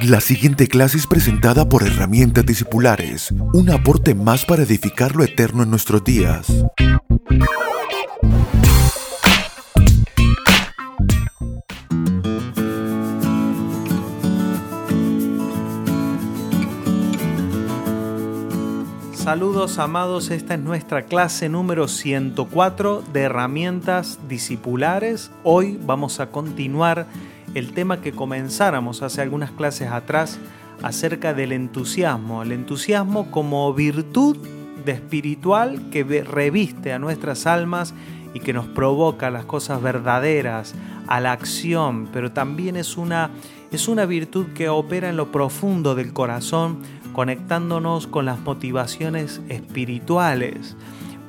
La siguiente clase es presentada por Herramientas Discipulares, un aporte más para edificar lo eterno en nuestros días. Saludos amados, esta es nuestra clase número 104 de herramientas discipulares. Hoy vamos a continuar el tema que comenzáramos hace algunas clases atrás acerca del entusiasmo, el entusiasmo como virtud de espiritual que reviste a nuestras almas y que nos provoca las cosas verdaderas, a la acción, pero también es una, es una virtud que opera en lo profundo del corazón, conectándonos con las motivaciones espirituales,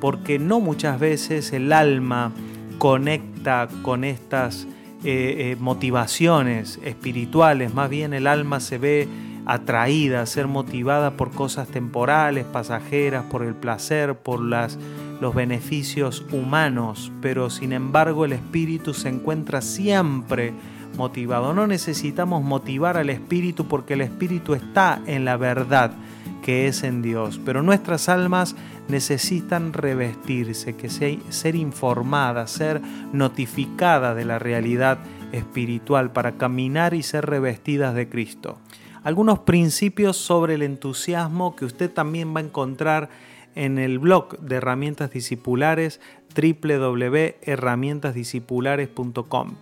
porque no muchas veces el alma conecta con estas eh, eh, motivaciones espirituales, más bien el alma se ve atraída, a ser motivada por cosas temporales, pasajeras, por el placer, por las, los beneficios humanos, pero sin embargo el espíritu se encuentra siempre motivado. No necesitamos motivar al espíritu porque el espíritu está en la verdad que es en Dios, pero nuestras almas necesitan revestirse, que ser informadas, ser notificadas de la realidad espiritual para caminar y ser revestidas de Cristo. Algunos principios sobre el entusiasmo que usted también va a encontrar en el blog de herramientas discipulares www.herramientasdiscipulares.com.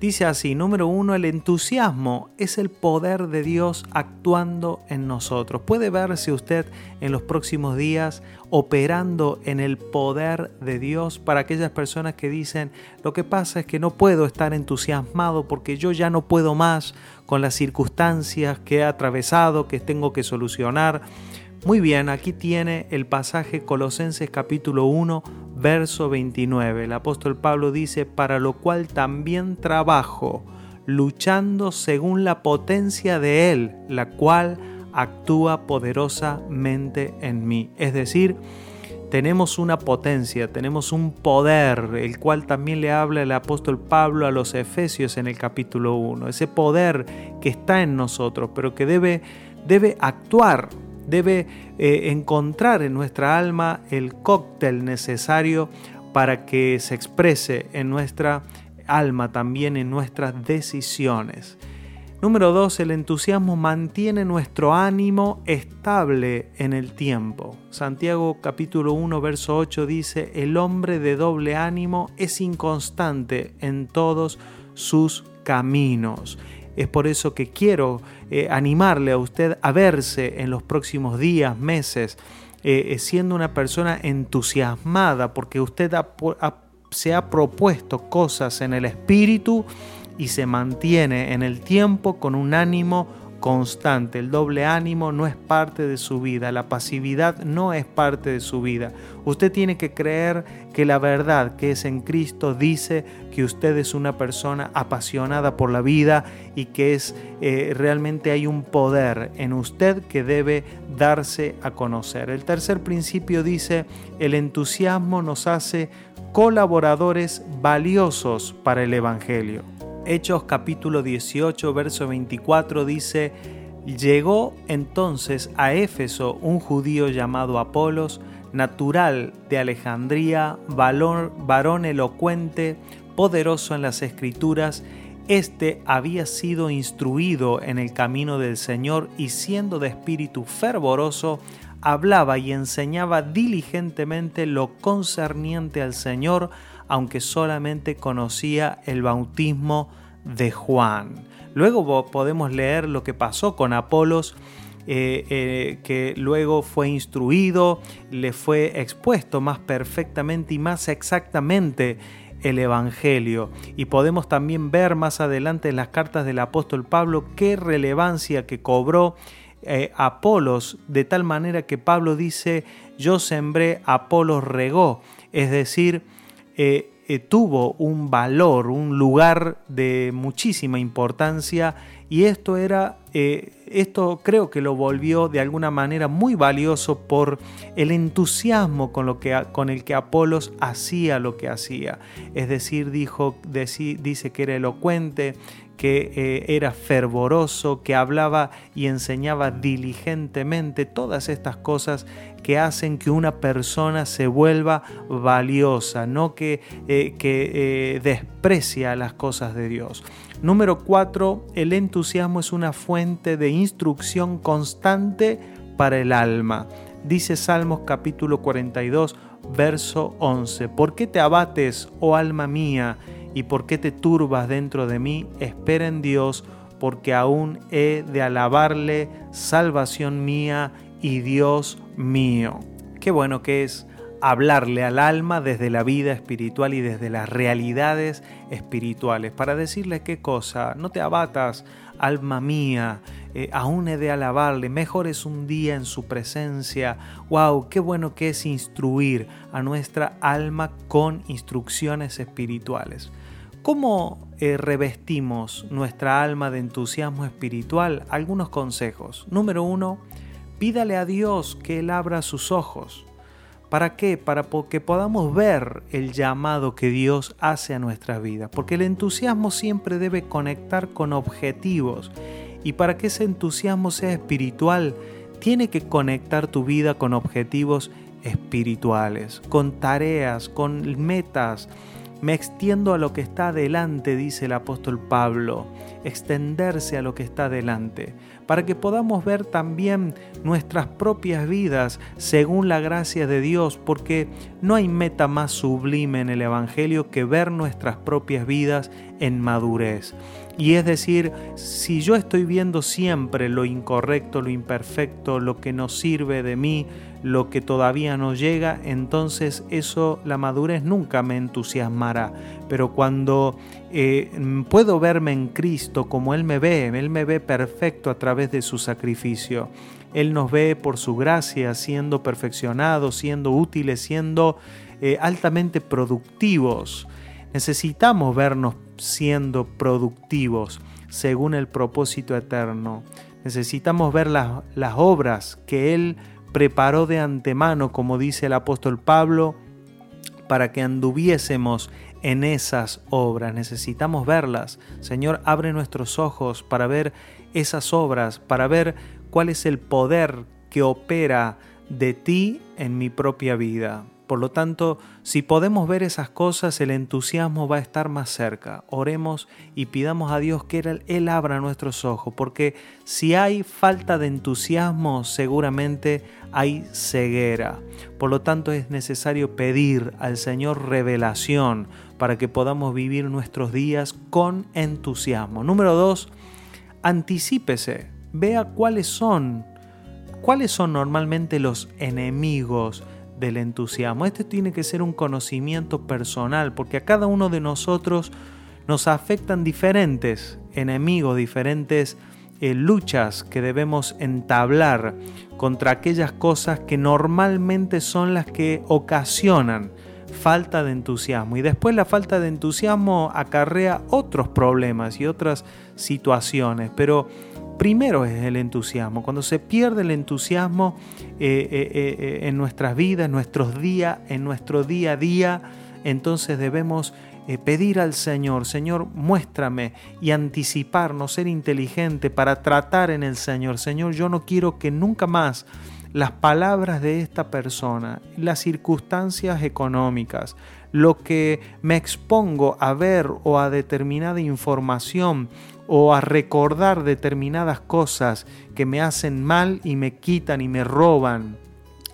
Dice así, número uno, el entusiasmo es el poder de Dios actuando en nosotros. Puede verse usted en los próximos días operando en el poder de Dios para aquellas personas que dicen, lo que pasa es que no puedo estar entusiasmado porque yo ya no puedo más con las circunstancias que he atravesado, que tengo que solucionar. Muy bien, aquí tiene el pasaje Colosenses capítulo 1, verso 29. El apóstol Pablo dice, para lo cual también trabajo, luchando según la potencia de Él, la cual actúa poderosamente en mí. Es decir, tenemos una potencia, tenemos un poder, el cual también le habla el apóstol Pablo a los Efesios en el capítulo 1. Ese poder que está en nosotros, pero que debe, debe actuar debe eh, encontrar en nuestra alma el cóctel necesario para que se exprese en nuestra alma, también en nuestras decisiones. Número dos, el entusiasmo mantiene nuestro ánimo estable en el tiempo. Santiago capítulo 1, verso 8 dice, el hombre de doble ánimo es inconstante en todos sus caminos. Es por eso que quiero eh, animarle a usted a verse en los próximos días, meses, eh, eh, siendo una persona entusiasmada, porque usted se ha propuesto cosas en el espíritu y se mantiene en el tiempo con un ánimo constante. El doble ánimo no es parte de su vida, la pasividad no es parte de su vida. Usted tiene que creer que la verdad que es en Cristo dice que usted es una persona apasionada por la vida y que es eh, realmente hay un poder en usted que debe darse a conocer. El tercer principio dice, el entusiasmo nos hace colaboradores valiosos para el Evangelio. Hechos capítulo 18, verso 24 dice, Llegó entonces a Éfeso un judío llamado Apolos, natural de Alejandría, varón elocuente, poderoso en las escrituras, este había sido instruido en el camino del Señor y siendo de espíritu fervoroso, hablaba y enseñaba diligentemente lo concerniente al Señor, aunque solamente conocía el bautismo de Juan. Luego podemos leer lo que pasó con Apolos, eh, eh, que luego fue instruido, le fue expuesto más perfectamente y más exactamente el Evangelio. Y podemos también ver más adelante en las cartas del apóstol Pablo qué relevancia que cobró eh, Apolos, de tal manera que Pablo dice, yo sembré, Apolos regó. Es decir, eh, tuvo un valor, un lugar de muchísima importancia y esto era, eh, esto creo que lo volvió de alguna manera muy valioso por el entusiasmo con, lo que, con el que Apolos hacía lo que hacía. Es decir, dijo, dice que era elocuente, que eh, era fervoroso, que hablaba y enseñaba diligentemente, todas estas cosas que hacen que una persona se vuelva valiosa, no que, eh, que eh, desprecia las cosas de Dios. Número cuatro, el entusiasmo es una fuente de instrucción constante para el alma. Dice Salmos capítulo 42, verso 11, ¿por qué te abates, oh alma mía? ¿Y por qué te turbas dentro de mí? Espera en Dios, porque aún he de alabarle, salvación mía y Dios mío. Qué bueno que es hablarle al alma desde la vida espiritual y desde las realidades espirituales, para decirle qué cosa, no te abatas, alma mía, eh, aún he de alabarle, mejor es un día en su presencia, wow, qué bueno que es instruir a nuestra alma con instrucciones espirituales. ¿Cómo eh, revestimos nuestra alma de entusiasmo espiritual? Algunos consejos. Número uno, pídale a Dios que Él abra sus ojos. ¿Para qué? Para que podamos ver el llamado que Dios hace a nuestras vidas. Porque el entusiasmo siempre debe conectar con objetivos. Y para que ese entusiasmo sea espiritual, tiene que conectar tu vida con objetivos espirituales, con tareas, con metas, me extiendo a lo que está adelante, dice el apóstol Pablo, extenderse a lo que está adelante, para que podamos ver también nuestras propias vidas según la gracia de Dios, porque no hay meta más sublime en el Evangelio que ver nuestras propias vidas en madurez. Y es decir, si yo estoy viendo siempre lo incorrecto, lo imperfecto, lo que no sirve de mí, lo que todavía no llega, entonces eso, la madurez nunca me entusiasmará. Pero cuando eh, puedo verme en Cristo como Él me ve, Él me ve perfecto a través de su sacrificio. Él nos ve por su gracia siendo perfeccionados, siendo útiles, siendo eh, altamente productivos. Necesitamos vernos siendo productivos según el propósito eterno. Necesitamos ver las, las obras que Él preparó de antemano, como dice el apóstol Pablo, para que anduviésemos en esas obras. Necesitamos verlas. Señor, abre nuestros ojos para ver esas obras, para ver cuál es el poder que opera de ti en mi propia vida. Por lo tanto, si podemos ver esas cosas, el entusiasmo va a estar más cerca. Oremos y pidamos a Dios que Él abra nuestros ojos, porque si hay falta de entusiasmo, seguramente hay ceguera. Por lo tanto, es necesario pedir al Señor revelación para que podamos vivir nuestros días con entusiasmo. Número dos, anticípese, vea cuáles son, cuáles son normalmente los enemigos del entusiasmo. Este tiene que ser un conocimiento personal, porque a cada uno de nosotros nos afectan diferentes enemigos, diferentes eh, luchas que debemos entablar contra aquellas cosas que normalmente son las que ocasionan falta de entusiasmo. Y después la falta de entusiasmo acarrea otros problemas y otras situaciones, pero primero es el entusiasmo. Cuando se pierde el entusiasmo eh, eh, eh, en nuestras vidas, en nuestros días, en nuestro día a día, entonces debemos pedir al Señor, Señor, muéstrame y anticiparnos, ser inteligente para tratar en el Señor. Señor, yo no quiero que nunca más las palabras de esta persona, las circunstancias económicas, lo que me expongo a ver o a determinada información o a recordar determinadas cosas que me hacen mal y me quitan y me roban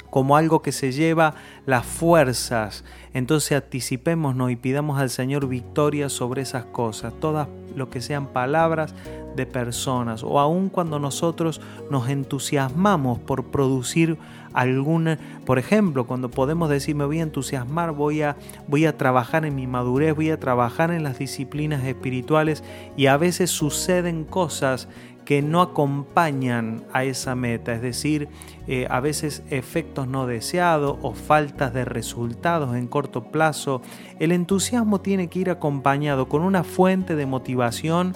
como algo que se lleva las fuerzas. Entonces anticipémonos y pidamos al Señor victoria sobre esas cosas, todas lo que sean palabras de personas o aun cuando nosotros nos entusiasmamos por producir alguna, por ejemplo, cuando podemos decir me voy a entusiasmar, voy a, voy a trabajar en mi madurez, voy a trabajar en las disciplinas espirituales y a veces suceden cosas que no acompañan a esa meta, es decir, eh, a veces efectos no deseados o faltas de resultados en corto plazo. El entusiasmo tiene que ir acompañado con una fuente de motivación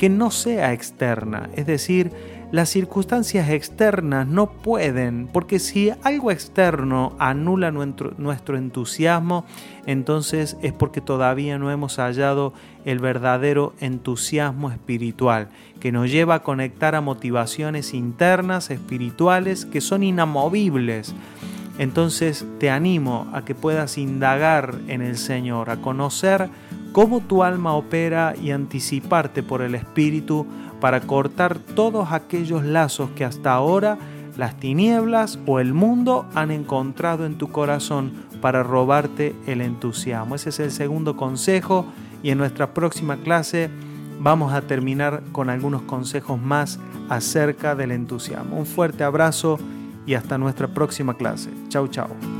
que no sea externa, es decir, las circunstancias externas no pueden, porque si algo externo anula nuestro, entusiasmo, entonces es porque todavía no hemos hallado el verdadero entusiasmo espiritual, que nos lleva a conectar a motivaciones internas, espirituales, que son inamovibles. Entonces te animo a que puedas indagar en el Señor, a conocer cómo tu alma opera y anticiparte por el Espíritu para cortar todos aquellos lazos que hasta ahora las tinieblas o el mundo han encontrado en tu corazón para robarte el entusiasmo. Ese es el segundo consejo y en nuestra próxima clase vamos a terminar con algunos consejos más acerca del entusiasmo. Un fuerte abrazo y hasta nuestra próxima clase. Chau, chau.